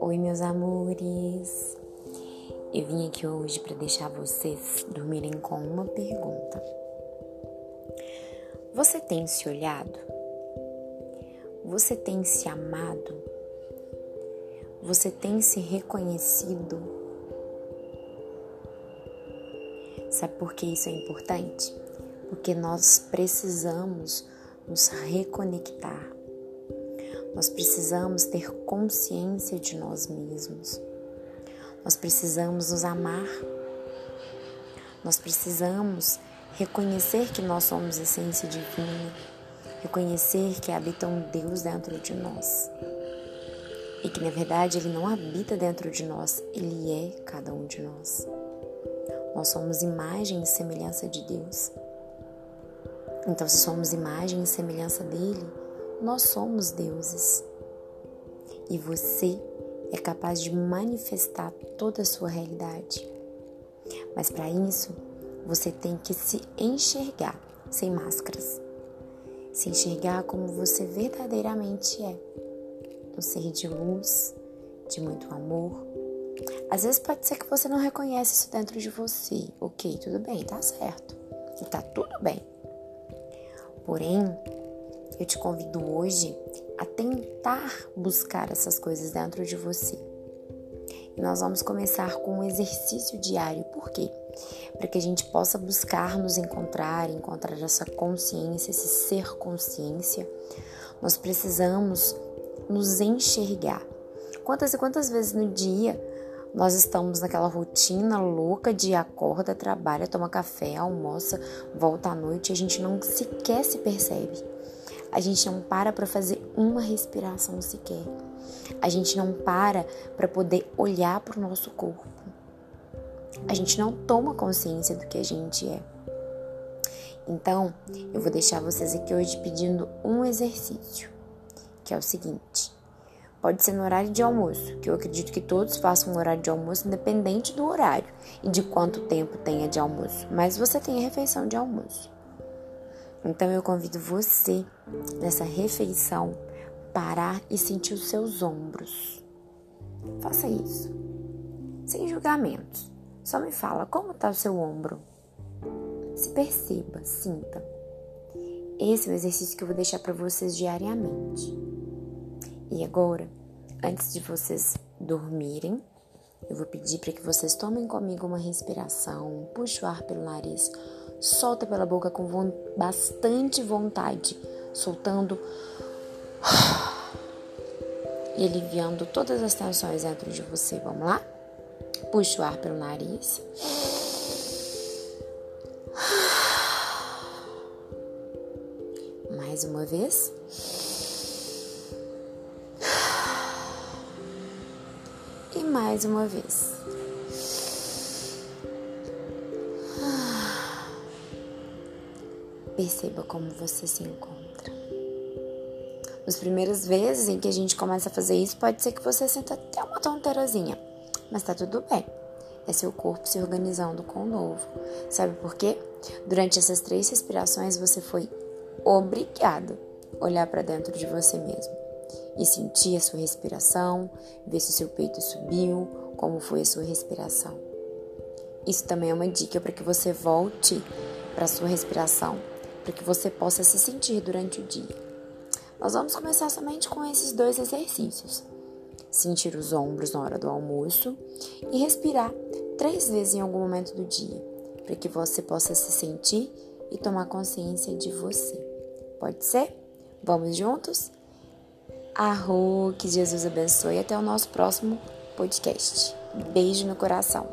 Oi, meus amores. Eu vim aqui hoje para deixar vocês dormirem com uma pergunta. Você tem se olhado? Você tem se amado? Você tem se reconhecido? Sabe por que isso é importante? Porque nós precisamos nos reconectar nós precisamos ter consciência de nós mesmos. Nós precisamos nos amar. Nós precisamos reconhecer que nós somos essência divina, reconhecer que habita um Deus dentro de nós. E que na verdade ele não habita dentro de nós, ele é cada um de nós. Nós somos imagem e semelhança de Deus. Então, se somos imagem e semelhança dele, nós somos deuses. E você é capaz de manifestar toda a sua realidade. Mas para isso, você tem que se enxergar sem máscaras. Se enxergar como você verdadeiramente é. Um ser de luz, de muito amor. Às vezes pode ser que você não reconhece isso dentro de você. Ok, tudo bem, tá certo. E tá tudo bem. Porém, eu te convido hoje a tentar buscar essas coisas dentro de você. E nós vamos começar com um exercício diário. Por quê? Para que a gente possa buscar nos encontrar, encontrar essa consciência, esse ser consciência. Nós precisamos nos enxergar. Quantas e quantas vezes no dia nós estamos naquela rotina louca de acorda, trabalha, toma café, almoça, volta à noite e a gente não sequer se percebe. A gente não para para fazer uma respiração sequer. A gente não para para poder olhar para o nosso corpo. A gente não toma consciência do que a gente é. Então, eu vou deixar vocês aqui hoje pedindo um exercício, que é o seguinte: pode ser no horário de almoço, que eu acredito que todos façam um horário de almoço, independente do horário e de quanto tempo tenha de almoço, mas você tem a refeição de almoço. Então eu convido você nessa refeição parar e sentir os seus ombros. Faça isso. Sem julgamentos. Só me fala como está o seu ombro. Se perceba, sinta. Esse é o exercício que eu vou deixar para vocês diariamente. E agora, antes de vocês dormirem, eu vou pedir para que vocês tomem comigo uma respiração, puxe o ar pelo nariz solta pela boca com vo bastante vontade, soltando e aliviando todas as tensões dentro de você. Vamos lá? Puxa o ar pelo nariz. Mais uma vez. Mais uma vez. Perceba como você se encontra. As primeiras vezes em que a gente começa a fazer isso, pode ser que você sinta até uma tonteirazinha, mas tá tudo bem. É seu corpo se organizando com o novo. Sabe por quê? Durante essas três respirações, você foi obrigado a olhar para dentro de você mesmo e sentir a sua respiração, ver se o seu peito subiu, como foi a sua respiração. Isso também é uma dica para que você volte para a sua respiração para que você possa se sentir durante o dia. Nós vamos começar somente com esses dois exercícios. Sentir os ombros na hora do almoço e respirar três vezes em algum momento do dia, para que você possa se sentir e tomar consciência de você. Pode ser? Vamos juntos? Arro, que Jesus abençoe. Até o nosso próximo podcast. Beijo no coração.